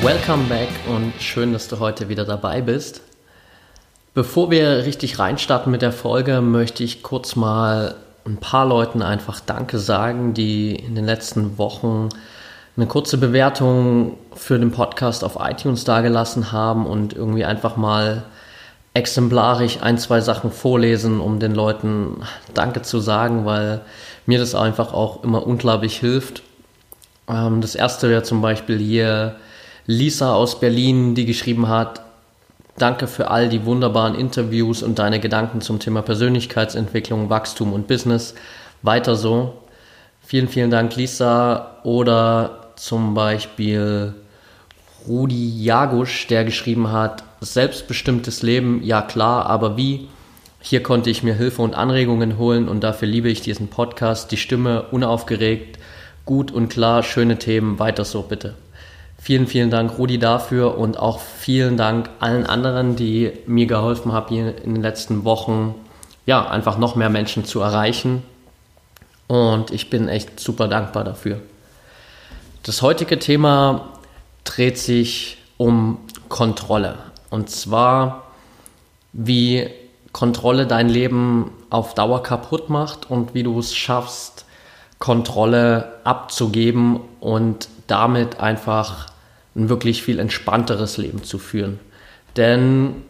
Welcome back und schön, dass du heute wieder dabei bist. Bevor wir richtig reinstarten mit der Folge, möchte ich kurz mal ein paar Leuten einfach Danke sagen, die in den letzten Wochen eine kurze Bewertung für den Podcast auf iTunes dagelassen haben und irgendwie einfach mal exemplarisch ein, zwei Sachen vorlesen, um den Leuten Danke zu sagen, weil mir das einfach auch immer unglaublich hilft. Ähm, das erste wäre zum Beispiel hier Lisa aus Berlin, die geschrieben hat, danke für all die wunderbaren Interviews und deine Gedanken zum Thema Persönlichkeitsentwicklung, Wachstum und Business. Weiter so. Vielen, vielen Dank, Lisa. Oder zum Beispiel Rudi Jagusch, der geschrieben hat, selbstbestimmtes Leben, ja klar, aber wie? Hier konnte ich mir Hilfe und Anregungen holen und dafür liebe ich diesen Podcast. Die Stimme unaufgeregt, gut und klar, schöne Themen, weiter so bitte. Vielen, vielen Dank, Rudi, dafür und auch vielen Dank allen anderen, die mir geholfen haben, hier in den letzten Wochen ja, einfach noch mehr Menschen zu erreichen. Und ich bin echt super dankbar dafür. Das heutige Thema dreht sich um Kontrolle. Und zwar, wie Kontrolle dein Leben auf Dauer kaputt macht und wie du es schaffst, Kontrolle abzugeben und damit einfach ein wirklich viel entspannteres Leben zu führen. Denn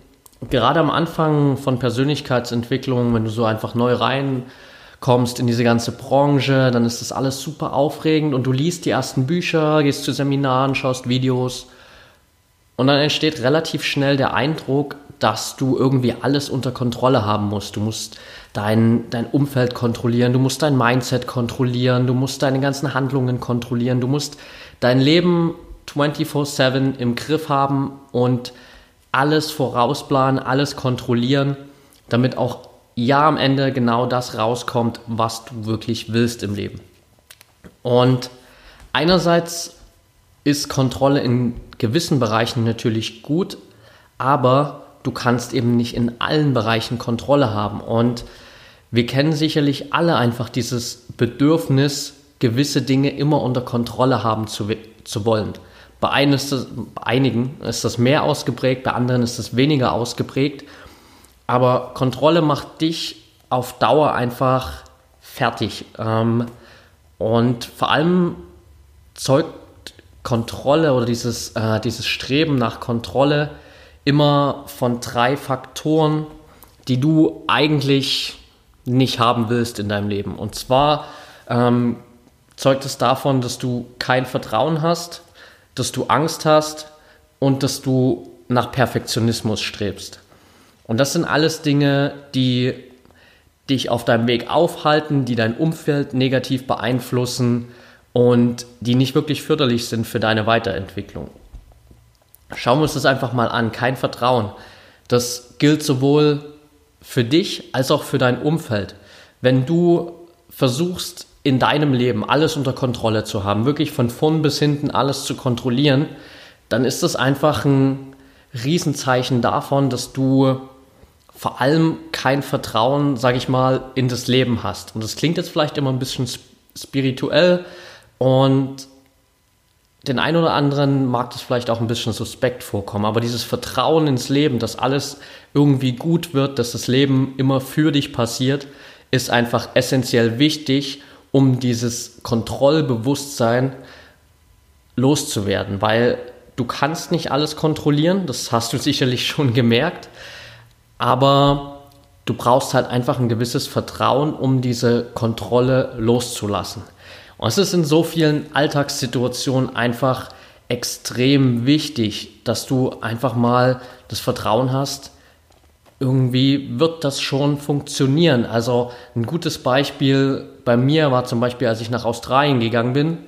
gerade am Anfang von Persönlichkeitsentwicklung, wenn du so einfach neu reinkommst in diese ganze Branche, dann ist das alles super aufregend und du liest die ersten Bücher, gehst zu Seminaren, schaust Videos und dann entsteht relativ schnell der Eindruck, dass du irgendwie alles unter Kontrolle haben musst. Du musst dein, dein Umfeld kontrollieren, du musst dein Mindset kontrollieren, du musst deine ganzen Handlungen kontrollieren, du musst dein Leben 24/7 im Griff haben und alles vorausplanen, alles kontrollieren, damit auch ja am Ende genau das rauskommt, was du wirklich willst im Leben. Und einerseits ist Kontrolle in gewissen Bereichen natürlich gut, aber du kannst eben nicht in allen Bereichen Kontrolle haben. Und wir kennen sicherlich alle einfach dieses Bedürfnis, gewisse Dinge immer unter Kontrolle haben zu, zu wollen. Bei, einigen ist, das, bei einigen ist das mehr ausgeprägt, bei anderen ist das weniger ausgeprägt. Aber Kontrolle macht dich auf Dauer einfach fertig. Ähm, und vor allem zeugt Kontrolle oder dieses, äh, dieses Streben nach Kontrolle immer von drei Faktoren, die du eigentlich nicht haben willst in deinem Leben. Und zwar ähm, zeugt es davon, dass du kein Vertrauen hast, dass du Angst hast und dass du nach Perfektionismus strebst. Und das sind alles Dinge, die dich auf deinem Weg aufhalten, die dein Umfeld negativ beeinflussen und die nicht wirklich förderlich sind für deine Weiterentwicklung. Schauen wir uns das einfach mal an. Kein Vertrauen. Das gilt sowohl für dich als auch für dein Umfeld. Wenn du versuchst, in deinem Leben alles unter Kontrolle zu haben, wirklich von vorn bis hinten alles zu kontrollieren, dann ist das einfach ein Riesenzeichen davon, dass du vor allem kein Vertrauen, sage ich mal, in das Leben hast. Und das klingt jetzt vielleicht immer ein bisschen spirituell und den einen oder anderen mag das vielleicht auch ein bisschen suspekt vorkommen, aber dieses Vertrauen ins Leben, dass alles irgendwie gut wird, dass das Leben immer für dich passiert, ist einfach essentiell wichtig, um dieses Kontrollbewusstsein loszuwerden, weil du kannst nicht alles kontrollieren, das hast du sicherlich schon gemerkt, aber du brauchst halt einfach ein gewisses Vertrauen, um diese Kontrolle loszulassen. Und es ist in so vielen Alltagssituationen einfach extrem wichtig, dass du einfach mal das Vertrauen hast, irgendwie wird das schon funktionieren. Also ein gutes Beispiel bei mir war zum Beispiel, als ich nach Australien gegangen bin.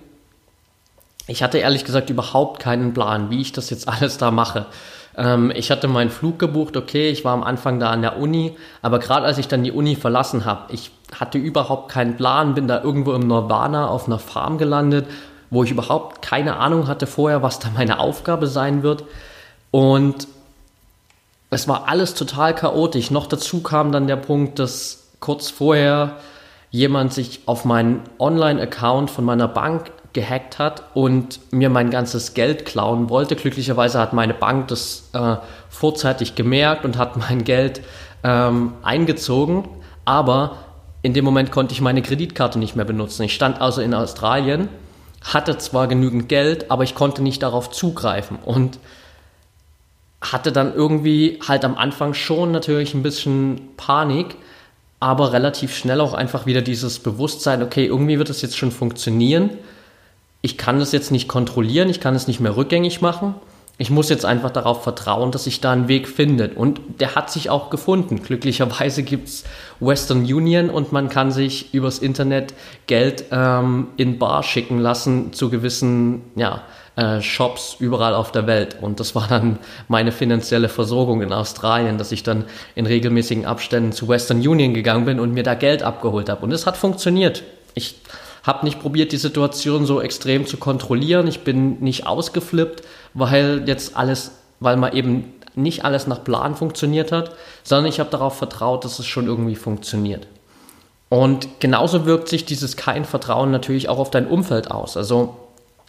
ich hatte ehrlich gesagt überhaupt keinen Plan, wie ich das jetzt alles da mache. Ähm, ich hatte meinen Flug gebucht, okay, ich war am Anfang da an der Uni, aber gerade als ich dann die Uni verlassen habe, ich hatte überhaupt keinen Plan, bin da irgendwo im Nirvana auf einer Farm gelandet, wo ich überhaupt keine Ahnung hatte vorher, was da meine Aufgabe sein wird. Und es war alles total chaotisch. Noch dazu kam dann der Punkt, dass kurz vorher jemand sich auf meinen Online-Account von meiner Bank gehackt hat und mir mein ganzes Geld klauen wollte. Glücklicherweise hat meine Bank das äh, vorzeitig gemerkt und hat mein Geld ähm, eingezogen. Aber in dem Moment konnte ich meine Kreditkarte nicht mehr benutzen. Ich stand also in Australien, hatte zwar genügend Geld, aber ich konnte nicht darauf zugreifen und hatte dann irgendwie halt am Anfang schon natürlich ein bisschen Panik, aber relativ schnell auch einfach wieder dieses Bewusstsein, okay, irgendwie wird es jetzt schon funktionieren ich kann das jetzt nicht kontrollieren, ich kann es nicht mehr rückgängig machen. Ich muss jetzt einfach darauf vertrauen, dass sich da ein Weg findet. Und der hat sich auch gefunden. Glücklicherweise gibt es Western Union und man kann sich übers Internet Geld ähm, in Bar schicken lassen zu gewissen ja, äh, Shops überall auf der Welt. Und das war dann meine finanzielle Versorgung in Australien, dass ich dann in regelmäßigen Abständen zu Western Union gegangen bin und mir da Geld abgeholt habe. Und es hat funktioniert. Ich habe nicht probiert, die Situation so extrem zu kontrollieren. Ich bin nicht ausgeflippt, weil jetzt alles, weil mal eben nicht alles nach Plan funktioniert hat, sondern ich habe darauf vertraut, dass es schon irgendwie funktioniert. Und genauso wirkt sich dieses kein Vertrauen natürlich auch auf dein Umfeld aus. Also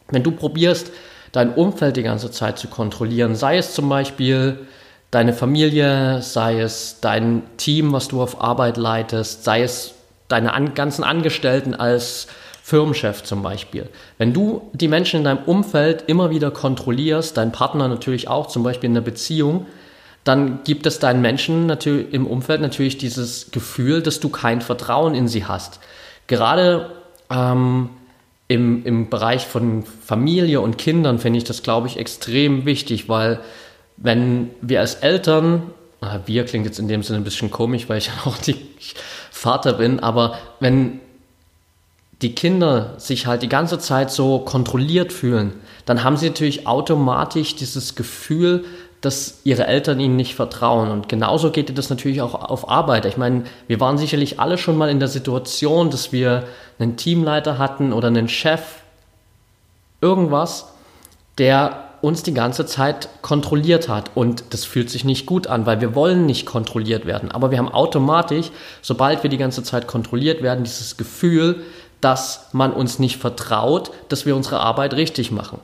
wenn du probierst, dein Umfeld die ganze Zeit zu kontrollieren, sei es zum Beispiel deine Familie, sei es dein Team, was du auf Arbeit leitest, sei es deine an, ganzen Angestellten als Firmenchef zum Beispiel. Wenn du die Menschen in deinem Umfeld immer wieder kontrollierst, dein Partner natürlich auch, zum Beispiel in der Beziehung, dann gibt es deinen Menschen natürlich im Umfeld natürlich dieses Gefühl, dass du kein Vertrauen in sie hast. Gerade ähm, im, im Bereich von Familie und Kindern finde ich das, glaube ich, extrem wichtig, weil wenn wir als Eltern, wir klingt jetzt in dem Sinne ein bisschen komisch, weil ich auch die Vater bin, aber wenn die Kinder sich halt die ganze Zeit so kontrolliert fühlen, dann haben sie natürlich automatisch dieses Gefühl, dass ihre Eltern ihnen nicht vertrauen. Und genauso geht das natürlich auch auf Arbeit. Ich meine, wir waren sicherlich alle schon mal in der Situation, dass wir einen Teamleiter hatten oder einen Chef, irgendwas, der uns die ganze Zeit kontrolliert hat. Und das fühlt sich nicht gut an, weil wir wollen nicht kontrolliert werden. Aber wir haben automatisch, sobald wir die ganze Zeit kontrolliert werden, dieses Gefühl, dass man uns nicht vertraut, dass wir unsere Arbeit richtig machen.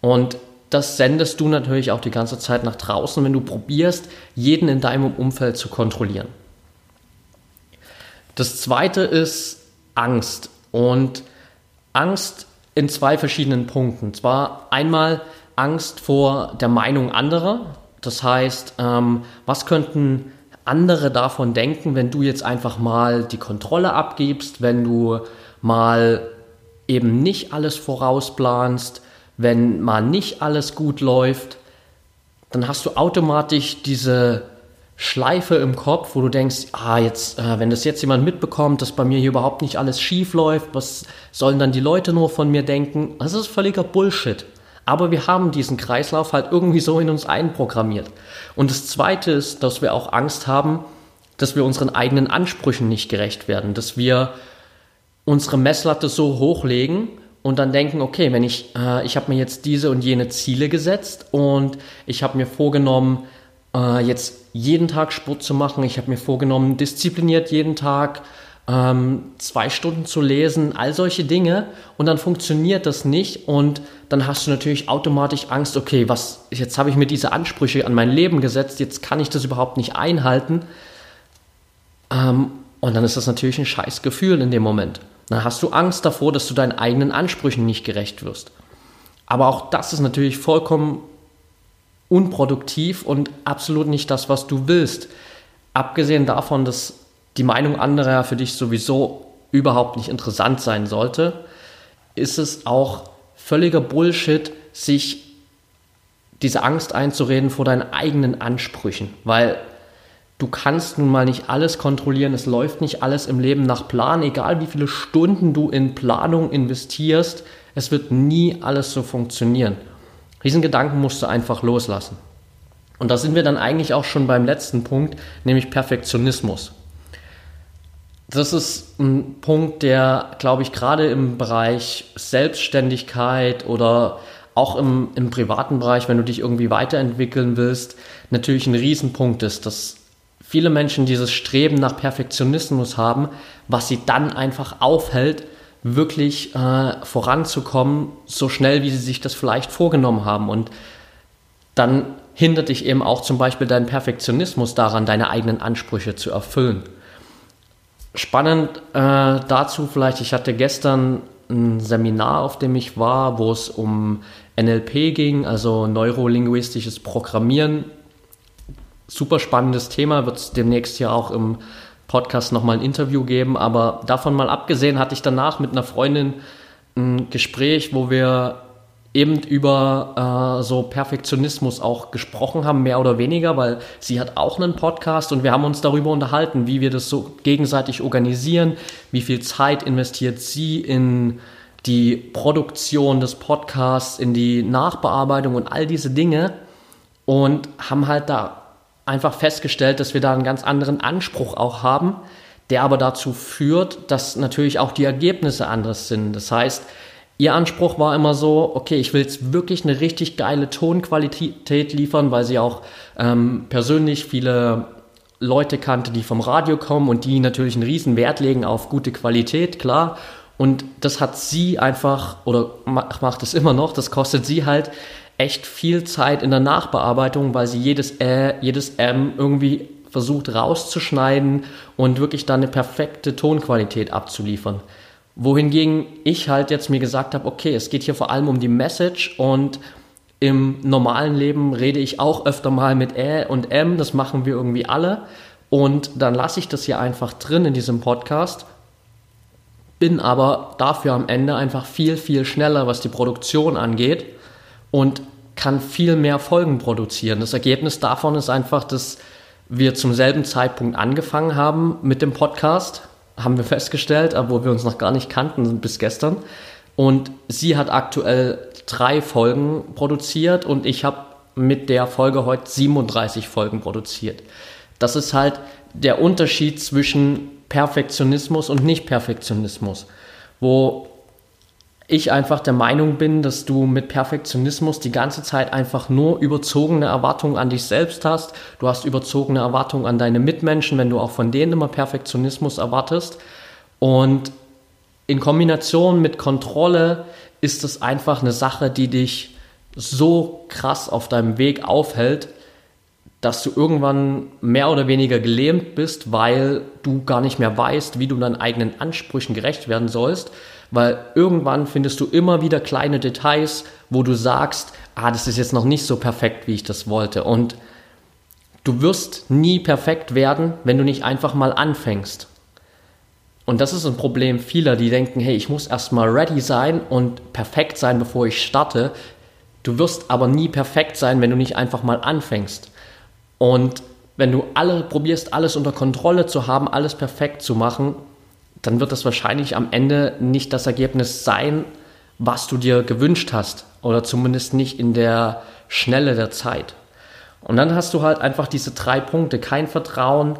Und das sendest du natürlich auch die ganze Zeit nach draußen, wenn du probierst, jeden in deinem Umfeld zu kontrollieren. Das zweite ist Angst. Und Angst in zwei verschiedenen Punkten. Zwar einmal Angst vor der Meinung anderer. Das heißt, ähm, was könnten andere davon denken, wenn du jetzt einfach mal die Kontrolle abgibst, wenn du mal eben nicht alles vorausplanst, wenn mal nicht alles gut läuft, dann hast du automatisch diese Schleife im Kopf, wo du denkst, ah, jetzt, äh, wenn das jetzt jemand mitbekommt, dass bei mir hier überhaupt nicht alles schief läuft, was sollen dann die Leute nur von mir denken? Das ist völliger Bullshit. Aber wir haben diesen Kreislauf halt irgendwie so in uns einprogrammiert. Und das Zweite ist, dass wir auch Angst haben, dass wir unseren eigenen Ansprüchen nicht gerecht werden, dass wir unsere Messlatte so hochlegen und dann denken, okay, wenn ich, äh, ich habe mir jetzt diese und jene Ziele gesetzt und ich habe mir vorgenommen, äh, jetzt jeden Tag Sport zu machen, ich habe mir vorgenommen, diszipliniert jeden Tag ähm, zwei Stunden zu lesen, all solche Dinge und dann funktioniert das nicht und dann hast du natürlich automatisch Angst, okay, was, jetzt habe ich mir diese Ansprüche an mein Leben gesetzt, jetzt kann ich das überhaupt nicht einhalten. Ähm, und dann ist das natürlich ein scheiß Gefühl in dem Moment. Dann hast du Angst davor, dass du deinen eigenen Ansprüchen nicht gerecht wirst. Aber auch das ist natürlich vollkommen unproduktiv und absolut nicht das, was du willst. Abgesehen davon, dass die Meinung anderer für dich sowieso überhaupt nicht interessant sein sollte, ist es auch völliger Bullshit, sich diese Angst einzureden vor deinen eigenen Ansprüchen, weil du kannst nun mal nicht alles kontrollieren, es läuft nicht alles im Leben nach Plan, egal wie viele Stunden du in Planung investierst, Es wird nie alles so funktionieren. Diesen Gedanken musst du einfach loslassen. Und da sind wir dann eigentlich auch schon beim letzten Punkt, nämlich Perfektionismus. Das ist ein Punkt, der, glaube ich, gerade im Bereich Selbstständigkeit oder auch im, im privaten Bereich, wenn du dich irgendwie weiterentwickeln willst, natürlich ein Riesenpunkt ist, dass viele Menschen dieses Streben nach Perfektionismus haben, was sie dann einfach aufhält, wirklich äh, voranzukommen, so schnell wie sie sich das vielleicht vorgenommen haben. Und dann hindert dich eben auch zum Beispiel dein Perfektionismus daran, deine eigenen Ansprüche zu erfüllen. Spannend äh, dazu vielleicht, ich hatte gestern ein Seminar, auf dem ich war, wo es um NLP ging, also neurolinguistisches Programmieren. Super spannendes Thema, wird es demnächst ja auch im Podcast nochmal ein Interview geben. Aber davon mal abgesehen, hatte ich danach mit einer Freundin ein Gespräch, wo wir eben über äh, so Perfektionismus auch gesprochen haben, mehr oder weniger, weil sie hat auch einen Podcast und wir haben uns darüber unterhalten, wie wir das so gegenseitig organisieren, wie viel Zeit investiert sie in die Produktion des Podcasts, in die Nachbearbeitung und all diese Dinge und haben halt da einfach festgestellt, dass wir da einen ganz anderen Anspruch auch haben, der aber dazu führt, dass natürlich auch die Ergebnisse anders sind. Das heißt, Ihr Anspruch war immer so, okay, ich will jetzt wirklich eine richtig geile Tonqualität liefern, weil sie auch ähm, persönlich viele Leute kannte, die vom Radio kommen und die natürlich einen riesen Wert legen auf gute Qualität, klar. Und das hat sie einfach, oder macht es immer noch, das kostet sie halt echt viel Zeit in der Nachbearbeitung, weil sie jedes Ä, jedes M irgendwie versucht rauszuschneiden und wirklich dann eine perfekte Tonqualität abzuliefern wohingegen ich halt jetzt mir gesagt habe, okay, es geht hier vor allem um die Message und im normalen Leben rede ich auch öfter mal mit Ä und M, das machen wir irgendwie alle. Und dann lasse ich das hier einfach drin in diesem Podcast, bin aber dafür am Ende einfach viel, viel schneller, was die Produktion angeht und kann viel mehr Folgen produzieren. Das Ergebnis davon ist einfach, dass wir zum selben Zeitpunkt angefangen haben mit dem Podcast haben wir festgestellt, obwohl wir uns noch gar nicht kannten bis gestern. Und sie hat aktuell drei Folgen produziert und ich habe mit der Folge heute 37 Folgen produziert. Das ist halt der Unterschied zwischen Perfektionismus und Nicht-Perfektionismus, wo ich einfach der Meinung bin, dass du mit Perfektionismus die ganze Zeit einfach nur überzogene Erwartungen an dich selbst hast. Du hast überzogene Erwartungen an deine Mitmenschen, wenn du auch von denen immer Perfektionismus erwartest. Und in Kombination mit Kontrolle ist es einfach eine Sache, die dich so krass auf deinem Weg aufhält, dass du irgendwann mehr oder weniger gelähmt bist, weil du gar nicht mehr weißt, wie du deinen eigenen Ansprüchen gerecht werden sollst weil irgendwann findest du immer wieder kleine Details, wo du sagst, ah, das ist jetzt noch nicht so perfekt, wie ich das wollte. Und du wirst nie perfekt werden, wenn du nicht einfach mal anfängst. Und das ist ein Problem vieler, die denken, hey, ich muss erstmal ready sein und perfekt sein, bevor ich starte. Du wirst aber nie perfekt sein, wenn du nicht einfach mal anfängst. Und wenn du alle probierst, alles unter Kontrolle zu haben, alles perfekt zu machen, dann wird das wahrscheinlich am Ende nicht das Ergebnis sein, was du dir gewünscht hast oder zumindest nicht in der Schnelle der Zeit. Und dann hast du halt einfach diese drei Punkte, kein Vertrauen,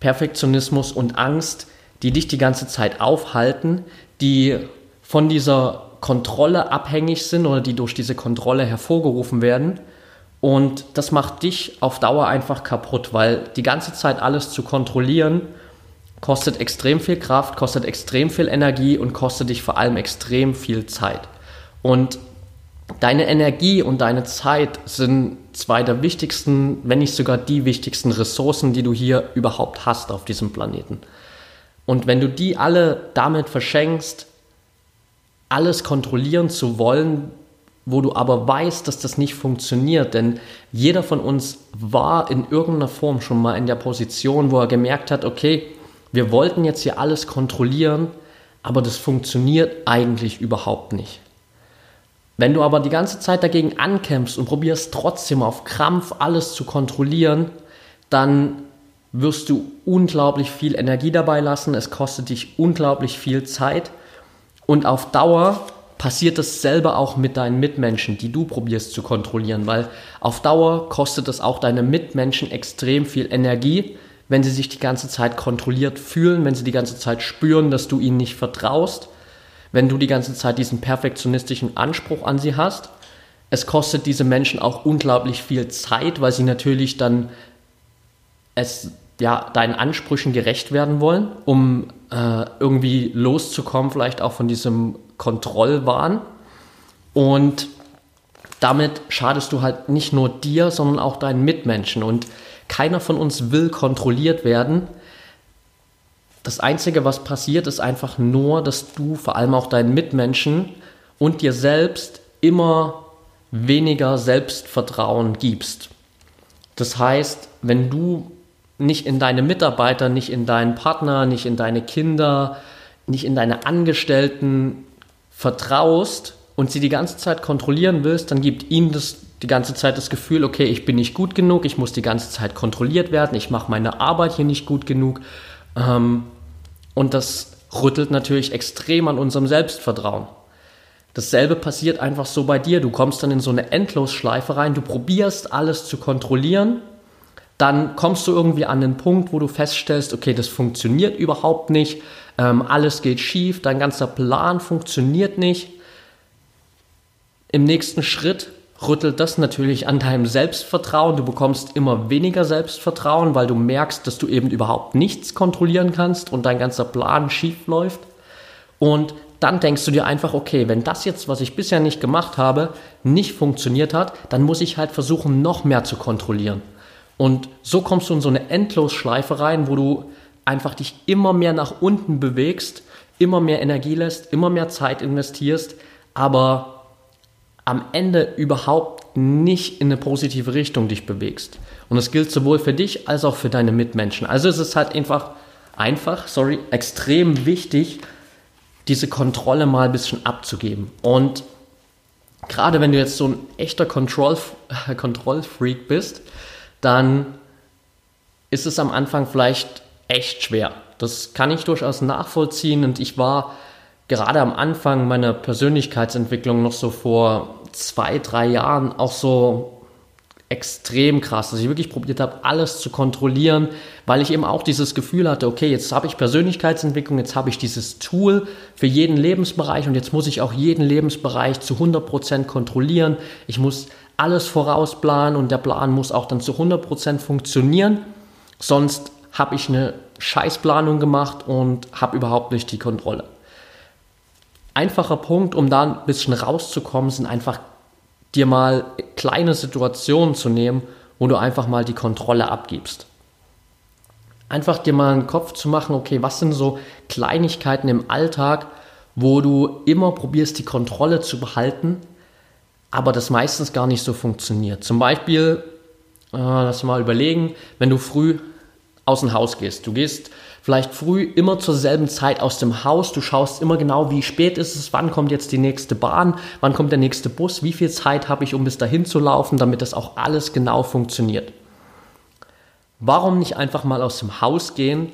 Perfektionismus und Angst, die dich die ganze Zeit aufhalten, die von dieser Kontrolle abhängig sind oder die durch diese Kontrolle hervorgerufen werden. Und das macht dich auf Dauer einfach kaputt, weil die ganze Zeit alles zu kontrollieren kostet extrem viel Kraft, kostet extrem viel Energie und kostet dich vor allem extrem viel Zeit. Und deine Energie und deine Zeit sind zwei der wichtigsten, wenn nicht sogar die wichtigsten Ressourcen, die du hier überhaupt hast auf diesem Planeten. Und wenn du die alle damit verschenkst, alles kontrollieren zu wollen, wo du aber weißt, dass das nicht funktioniert, denn jeder von uns war in irgendeiner Form schon mal in der Position, wo er gemerkt hat, okay, wir wollten jetzt hier alles kontrollieren, aber das funktioniert eigentlich überhaupt nicht. Wenn du aber die ganze Zeit dagegen ankämpfst und probierst trotzdem auf Krampf alles zu kontrollieren, dann wirst du unglaublich viel Energie dabei lassen, es kostet dich unglaublich viel Zeit. Und auf Dauer passiert dasselbe auch mit deinen Mitmenschen, die du probierst zu kontrollieren, weil auf Dauer kostet es auch deine Mitmenschen extrem viel Energie, wenn sie sich die ganze Zeit kontrolliert fühlen, wenn sie die ganze Zeit spüren, dass du ihnen nicht vertraust, wenn du die ganze Zeit diesen perfektionistischen Anspruch an sie hast. Es kostet diese Menschen auch unglaublich viel Zeit, weil sie natürlich dann es ja deinen Ansprüchen gerecht werden wollen, um äh, irgendwie loszukommen, vielleicht auch von diesem Kontrollwahn. Und damit schadest du halt nicht nur dir, sondern auch deinen Mitmenschen. Und keiner von uns will kontrolliert werden. Das Einzige, was passiert, ist einfach nur, dass du vor allem auch deinen Mitmenschen und dir selbst immer weniger Selbstvertrauen gibst. Das heißt, wenn du nicht in deine Mitarbeiter, nicht in deinen Partner, nicht in deine Kinder, nicht in deine Angestellten vertraust und sie die ganze Zeit kontrollieren willst, dann gibt ihnen das die ganze Zeit das Gefühl, okay, ich bin nicht gut genug, ich muss die ganze Zeit kontrolliert werden, ich mache meine Arbeit hier nicht gut genug. Ähm, und das rüttelt natürlich extrem an unserem Selbstvertrauen. Dasselbe passiert einfach so bei dir. Du kommst dann in so eine Endlosschleife rein, du probierst alles zu kontrollieren, dann kommst du irgendwie an den Punkt, wo du feststellst, okay, das funktioniert überhaupt nicht, ähm, alles geht schief, dein ganzer Plan funktioniert nicht. Im nächsten Schritt rüttelt das natürlich an deinem Selbstvertrauen. Du bekommst immer weniger Selbstvertrauen, weil du merkst, dass du eben überhaupt nichts kontrollieren kannst und dein ganzer Plan schief läuft. Und dann denkst du dir einfach, okay, wenn das jetzt, was ich bisher nicht gemacht habe, nicht funktioniert hat, dann muss ich halt versuchen, noch mehr zu kontrollieren. Und so kommst du in so eine Endlosschleife rein, wo du einfach dich immer mehr nach unten bewegst, immer mehr Energie lässt, immer mehr Zeit investierst, aber am Ende überhaupt nicht in eine positive Richtung dich bewegst. Und das gilt sowohl für dich als auch für deine Mitmenschen. Also es ist halt einfach, einfach, sorry, extrem wichtig, diese Kontrolle mal ein bisschen abzugeben. Und gerade wenn du jetzt so ein echter Kontrollfreak bist, dann ist es am Anfang vielleicht echt schwer. Das kann ich durchaus nachvollziehen und ich war gerade am Anfang meiner Persönlichkeitsentwicklung noch so vor zwei, drei Jahren auch so extrem krass, dass ich wirklich probiert habe, alles zu kontrollieren, weil ich eben auch dieses Gefühl hatte, okay, jetzt habe ich Persönlichkeitsentwicklung, jetzt habe ich dieses Tool für jeden Lebensbereich und jetzt muss ich auch jeden Lebensbereich zu 100% kontrollieren. Ich muss alles vorausplanen und der Plan muss auch dann zu 100% funktionieren, sonst habe ich eine Scheißplanung gemacht und habe überhaupt nicht die Kontrolle. Einfacher Punkt, um da ein bisschen rauszukommen, sind einfach dir mal kleine Situationen zu nehmen, wo du einfach mal die Kontrolle abgibst. Einfach dir mal einen Kopf zu machen, okay, was sind so Kleinigkeiten im Alltag, wo du immer probierst, die Kontrolle zu behalten, aber das meistens gar nicht so funktioniert. Zum Beispiel, äh, lass mal überlegen, wenn du früh aus dem Haus gehst. Du gehst vielleicht früh immer zur selben Zeit aus dem Haus. Du schaust immer genau, wie spät ist es, wann kommt jetzt die nächste Bahn, wann kommt der nächste Bus, wie viel Zeit habe ich, um bis dahin zu laufen, damit das auch alles genau funktioniert. Warum nicht einfach mal aus dem Haus gehen,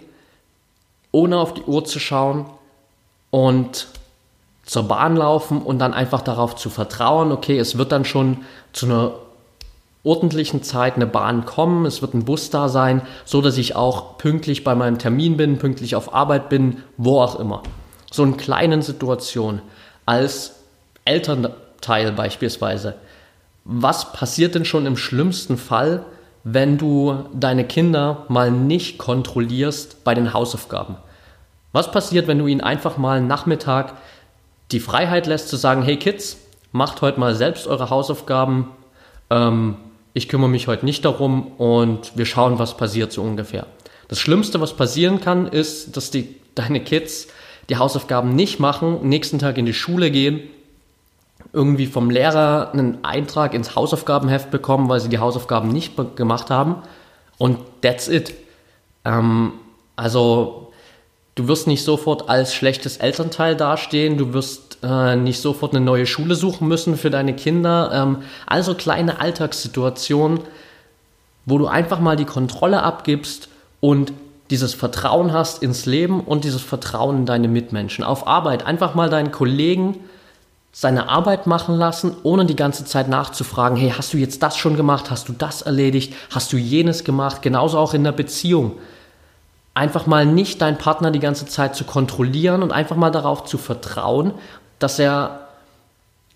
ohne auf die Uhr zu schauen und zur Bahn laufen und dann einfach darauf zu vertrauen, okay, es wird dann schon zu einer ordentlichen Zeit eine Bahn kommen, es wird ein Bus da sein, so dass ich auch pünktlich bei meinem Termin bin, pünktlich auf Arbeit bin, wo auch immer. So in kleinen Situationen als Elternteil beispielsweise. Was passiert denn schon im schlimmsten Fall, wenn du deine Kinder mal nicht kontrollierst bei den Hausaufgaben? Was passiert, wenn du ihnen einfach mal Nachmittag die Freiheit lässt zu sagen, hey Kids, macht heute mal selbst eure Hausaufgaben, ähm, ich kümmere mich heute nicht darum und wir schauen, was passiert so ungefähr. Das Schlimmste, was passieren kann, ist, dass die, deine Kids die Hausaufgaben nicht machen, nächsten Tag in die Schule gehen, irgendwie vom Lehrer einen Eintrag ins Hausaufgabenheft bekommen, weil sie die Hausaufgaben nicht gemacht haben und that's it. Ähm, also du wirst nicht sofort als schlechtes Elternteil dastehen, du wirst äh, nicht sofort eine neue Schule suchen müssen für deine Kinder. Ähm, also kleine Alltagssituationen, wo du einfach mal die Kontrolle abgibst und dieses Vertrauen hast ins Leben und dieses Vertrauen in deine Mitmenschen. Auf Arbeit einfach mal deinen Kollegen seine Arbeit machen lassen, ohne die ganze Zeit nachzufragen, hey, hast du jetzt das schon gemacht? Hast du das erledigt? Hast du jenes gemacht? Genauso auch in der Beziehung. Einfach mal nicht deinen Partner die ganze Zeit zu kontrollieren und einfach mal darauf zu vertrauen, dass er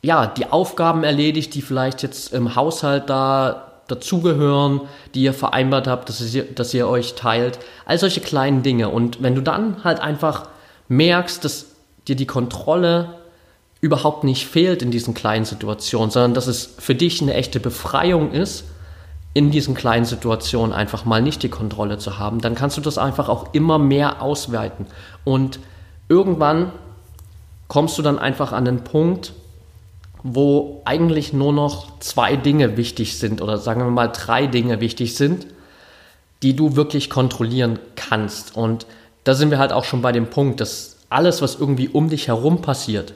ja, die Aufgaben erledigt, die vielleicht jetzt im Haushalt da dazugehören, die ihr vereinbart habt, dass ihr, dass ihr euch teilt. All solche kleinen Dinge. Und wenn du dann halt einfach merkst, dass dir die Kontrolle überhaupt nicht fehlt in diesen kleinen Situationen, sondern dass es für dich eine echte Befreiung ist, in diesen kleinen Situationen einfach mal nicht die Kontrolle zu haben, dann kannst du das einfach auch immer mehr ausweiten. Und irgendwann kommst du dann einfach an den Punkt, wo eigentlich nur noch zwei Dinge wichtig sind oder sagen wir mal drei Dinge wichtig sind, die du wirklich kontrollieren kannst. Und da sind wir halt auch schon bei dem Punkt, dass alles, was irgendwie um dich herum passiert,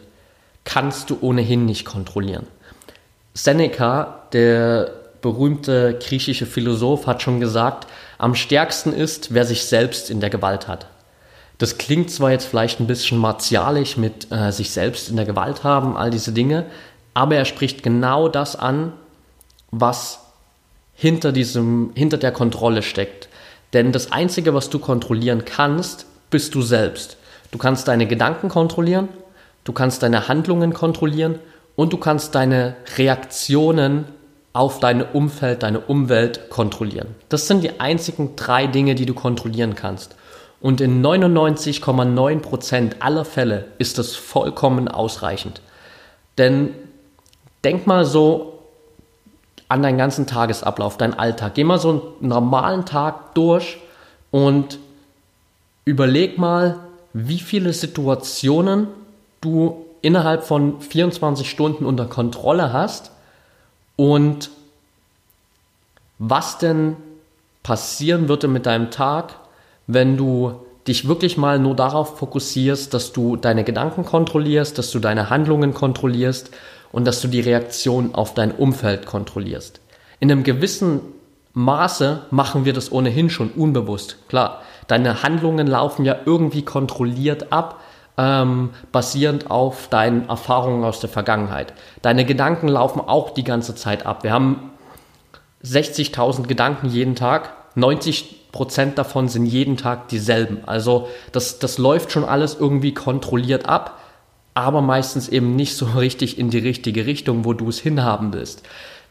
kannst du ohnehin nicht kontrollieren. Seneca, der berühmte griechische Philosoph, hat schon gesagt, am stärksten ist, wer sich selbst in der Gewalt hat. Das klingt zwar jetzt vielleicht ein bisschen martialisch mit äh, sich selbst in der Gewalt haben, all diese Dinge, aber er spricht genau das an, was hinter, diesem, hinter der Kontrolle steckt. Denn das Einzige, was du kontrollieren kannst, bist du selbst. Du kannst deine Gedanken kontrollieren, du kannst deine Handlungen kontrollieren und du kannst deine Reaktionen auf dein Umfeld, deine Umwelt kontrollieren. Das sind die einzigen drei Dinge, die du kontrollieren kannst. Und in 99,9% aller Fälle ist das vollkommen ausreichend. Denn denk mal so an deinen ganzen Tagesablauf, deinen Alltag. Geh mal so einen normalen Tag durch und überleg mal, wie viele Situationen du innerhalb von 24 Stunden unter Kontrolle hast und was denn passieren würde mit deinem Tag, wenn du dich wirklich mal nur darauf fokussierst, dass du deine Gedanken kontrollierst, dass du deine Handlungen kontrollierst und dass du die Reaktion auf dein Umfeld kontrollierst. In einem gewissen Maße machen wir das ohnehin schon unbewusst. Klar, deine Handlungen laufen ja irgendwie kontrolliert ab, ähm, basierend auf deinen Erfahrungen aus der Vergangenheit. Deine Gedanken laufen auch die ganze Zeit ab. Wir haben 60.000 Gedanken jeden Tag, 90 Prozent davon sind jeden Tag dieselben. Also das, das läuft schon alles irgendwie kontrolliert ab aber meistens eben nicht so richtig in die richtige Richtung, wo du es hinhaben willst.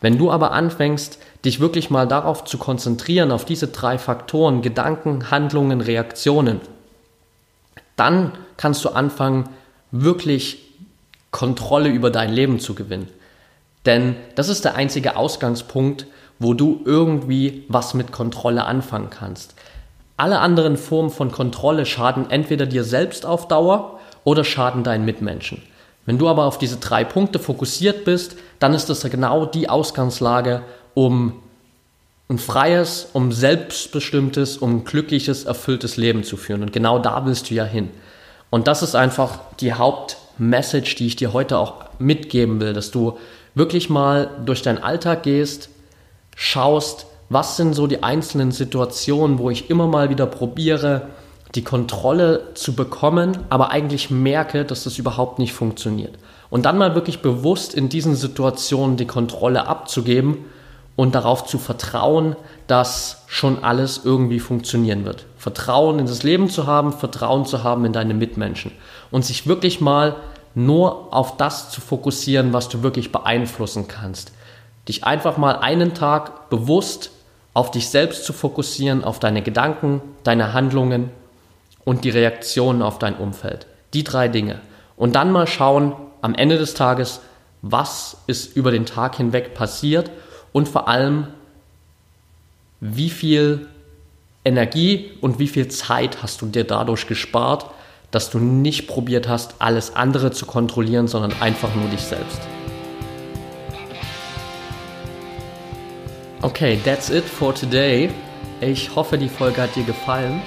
Wenn du aber anfängst, dich wirklich mal darauf zu konzentrieren, auf diese drei Faktoren, Gedanken, Handlungen, Reaktionen, dann kannst du anfangen, wirklich Kontrolle über dein Leben zu gewinnen. Denn das ist der einzige Ausgangspunkt, wo du irgendwie was mit Kontrolle anfangen kannst. Alle anderen Formen von Kontrolle schaden entweder dir selbst auf Dauer oder schaden deinen Mitmenschen. Wenn du aber auf diese drei Punkte fokussiert bist, dann ist das genau die Ausgangslage, um ein freies, um selbstbestimmtes, um glückliches, erfülltes Leben zu führen. Und genau da willst du ja hin. Und das ist einfach die Hauptmessage, die ich dir heute auch mitgeben will, dass du wirklich mal durch deinen Alltag gehst, schaust, was sind so die einzelnen Situationen, wo ich immer mal wieder probiere, die Kontrolle zu bekommen, aber eigentlich merke, dass das überhaupt nicht funktioniert. Und dann mal wirklich bewusst in diesen Situationen die Kontrolle abzugeben und darauf zu vertrauen, dass schon alles irgendwie funktionieren wird. Vertrauen in das Leben zu haben, Vertrauen zu haben in deine Mitmenschen und sich wirklich mal nur auf das zu fokussieren, was du wirklich beeinflussen kannst. Dich einfach mal einen Tag bewusst auf dich selbst zu fokussieren, auf deine Gedanken, deine Handlungen und die Reaktionen auf dein Umfeld. Die drei Dinge. Und dann mal schauen am Ende des Tages, was ist über den Tag hinweg passiert und vor allem, wie viel Energie und wie viel Zeit hast du dir dadurch gespart, dass du nicht probiert hast, alles andere zu kontrollieren, sondern einfach nur dich selbst. Okay, that's it for today. Ich hoffe, die Folge hat dir gefallen.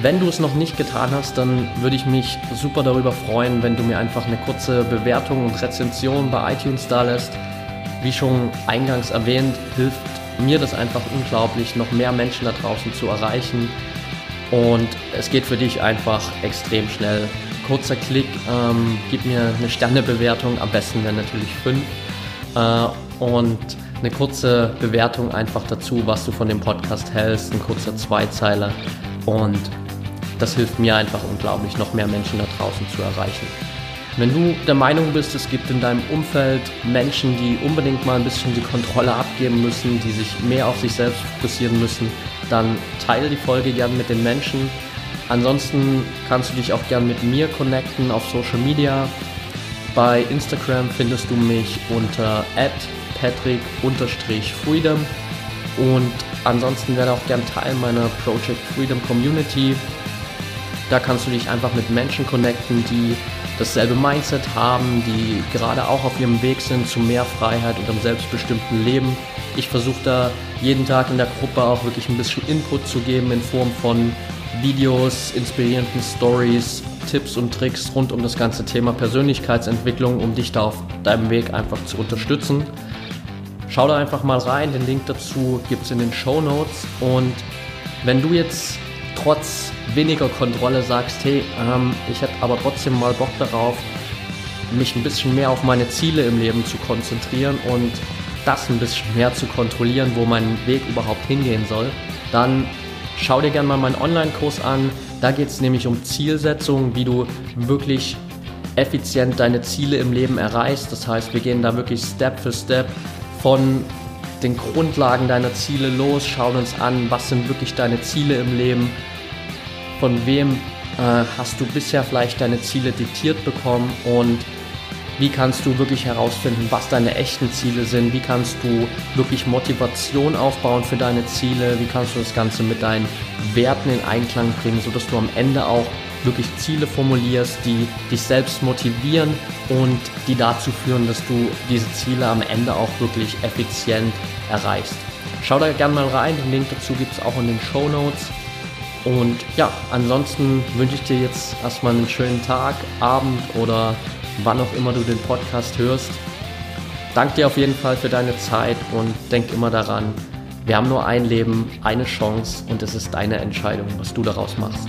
Wenn du es noch nicht getan hast, dann würde ich mich super darüber freuen, wenn du mir einfach eine kurze Bewertung und Rezension bei iTunes da lässt. Wie schon eingangs erwähnt, hilft mir das einfach unglaublich, noch mehr Menschen da draußen zu erreichen. Und es geht für dich einfach extrem schnell kurzer Klick, ähm, gib mir eine Sternebewertung, am besten wäre natürlich fünf. Äh, und eine kurze Bewertung einfach dazu, was du von dem Podcast hältst, ein kurzer Zweizeiler. Und das hilft mir einfach unglaublich, noch mehr Menschen da draußen zu erreichen. Wenn du der Meinung bist, es gibt in deinem Umfeld Menschen, die unbedingt mal ein bisschen die Kontrolle abgeben müssen, die sich mehr auf sich selbst fokussieren müssen, dann teile die Folge gern mit den Menschen. Ansonsten kannst du dich auch gern mit mir connecten auf Social Media. Bei Instagram findest du mich unter patrick-freedom und ansonsten werde auch gern Teil meiner Project Freedom Community. Da kannst du dich einfach mit Menschen connecten, die dasselbe Mindset haben, die gerade auch auf ihrem Weg sind zu mehr Freiheit und einem selbstbestimmten Leben. Ich versuche da jeden Tag in der Gruppe auch wirklich ein bisschen Input zu geben in Form von Videos, inspirierenden Stories, Tipps und Tricks rund um das ganze Thema Persönlichkeitsentwicklung, um dich da auf deinem Weg einfach zu unterstützen. Schau da einfach mal rein, den Link dazu gibt es in den Show Notes. Und wenn du jetzt trotz weniger Kontrolle sagst, hey, ähm, ich hätte aber trotzdem mal Bock darauf, mich ein bisschen mehr auf meine Ziele im Leben zu konzentrieren und das ein bisschen mehr zu kontrollieren, wo mein Weg überhaupt hingehen soll, dann schau dir gerne mal meinen Online-Kurs an. Da geht es nämlich um Zielsetzung, wie du wirklich effizient deine Ziele im Leben erreichst. Das heißt, wir gehen da wirklich Step für Step von den Grundlagen deiner Ziele los, schauen uns an, was sind wirklich deine Ziele im Leben, von wem äh, hast du bisher vielleicht deine Ziele diktiert bekommen und wie kannst du wirklich herausfinden, was deine echten Ziele sind, wie kannst du wirklich Motivation aufbauen für deine Ziele, wie kannst du das Ganze mit deinen Werten in Einklang bringen, sodass du am Ende auch wirklich Ziele formulierst, die dich selbst motivieren und die dazu führen, dass du diese Ziele am Ende auch wirklich effizient erreichst. Schau da gerne mal rein, den Link dazu gibt es auch in den Show Notes. Und ja, ansonsten wünsche ich dir jetzt erstmal einen schönen Tag, Abend oder wann auch immer du den Podcast hörst. Danke dir auf jeden Fall für deine Zeit und denk immer daran, wir haben nur ein Leben, eine Chance und es ist deine Entscheidung, was du daraus machst.